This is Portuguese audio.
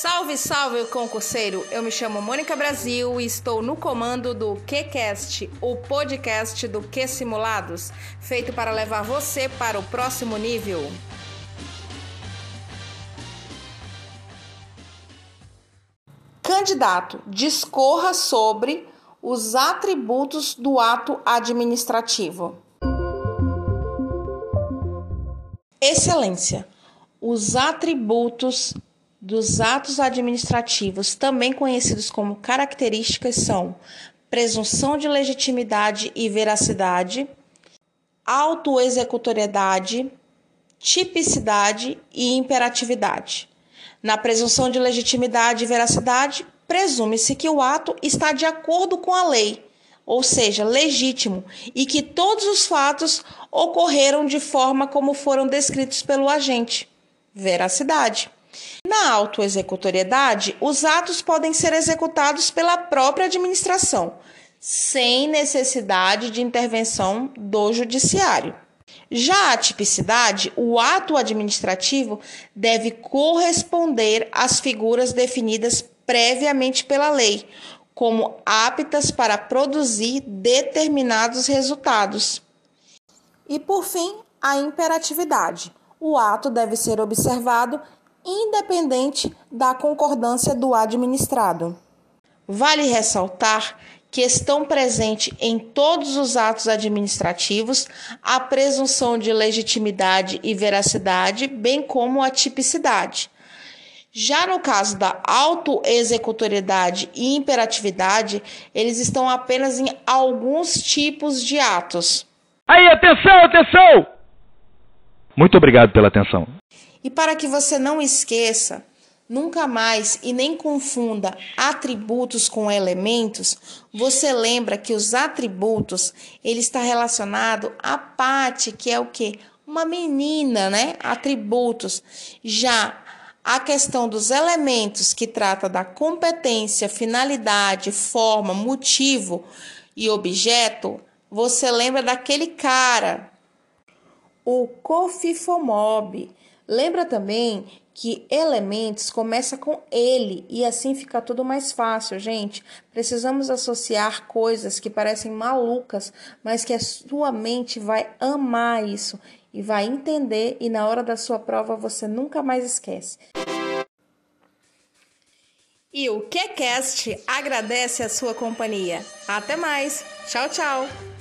Salve, salve, concurseiro! Eu me chamo Mônica Brasil e estou no comando do QCast, o podcast do Q Simulados, feito para levar você para o próximo nível. Candidato, discorra sobre os atributos do ato administrativo. Excelência. Os atributos dos atos administrativos, também conhecidos como características, são presunção de legitimidade e veracidade, autoexecutoriedade, tipicidade e imperatividade. Na presunção de legitimidade e veracidade, presume-se que o ato está de acordo com a lei, ou seja, legítimo, e que todos os fatos ocorreram de forma como foram descritos pelo agente. Veracidade. Na autoexecutoriedade, os atos podem ser executados pela própria administração, sem necessidade de intervenção do judiciário. Já a tipicidade, o ato administrativo deve corresponder às figuras definidas previamente pela lei, como aptas para produzir determinados resultados. E por fim, a imperatividade. O ato deve ser observado independente da concordância do administrado. Vale ressaltar que estão presentes em todos os atos administrativos a presunção de legitimidade e veracidade, bem como a tipicidade. Já no caso da autoexecutoriedade e imperatividade, eles estão apenas em alguns tipos de atos. Aí, atenção, atenção! Muito obrigado pela atenção. E para que você não esqueça, nunca mais e nem confunda atributos com elementos, você lembra que os atributos, ele está relacionado à parte, que é o que? Uma menina, né? Atributos. Já a questão dos elementos, que trata da competência, finalidade, forma, motivo e objeto, você lembra daquele cara, o cofifomob Lembra também que elementos começa com ele e assim fica tudo mais fácil, gente. Precisamos associar coisas que parecem malucas, mas que a sua mente vai amar isso e vai entender e na hora da sua prova você nunca mais esquece. E o QCast agradece a sua companhia. Até mais. Tchau, tchau.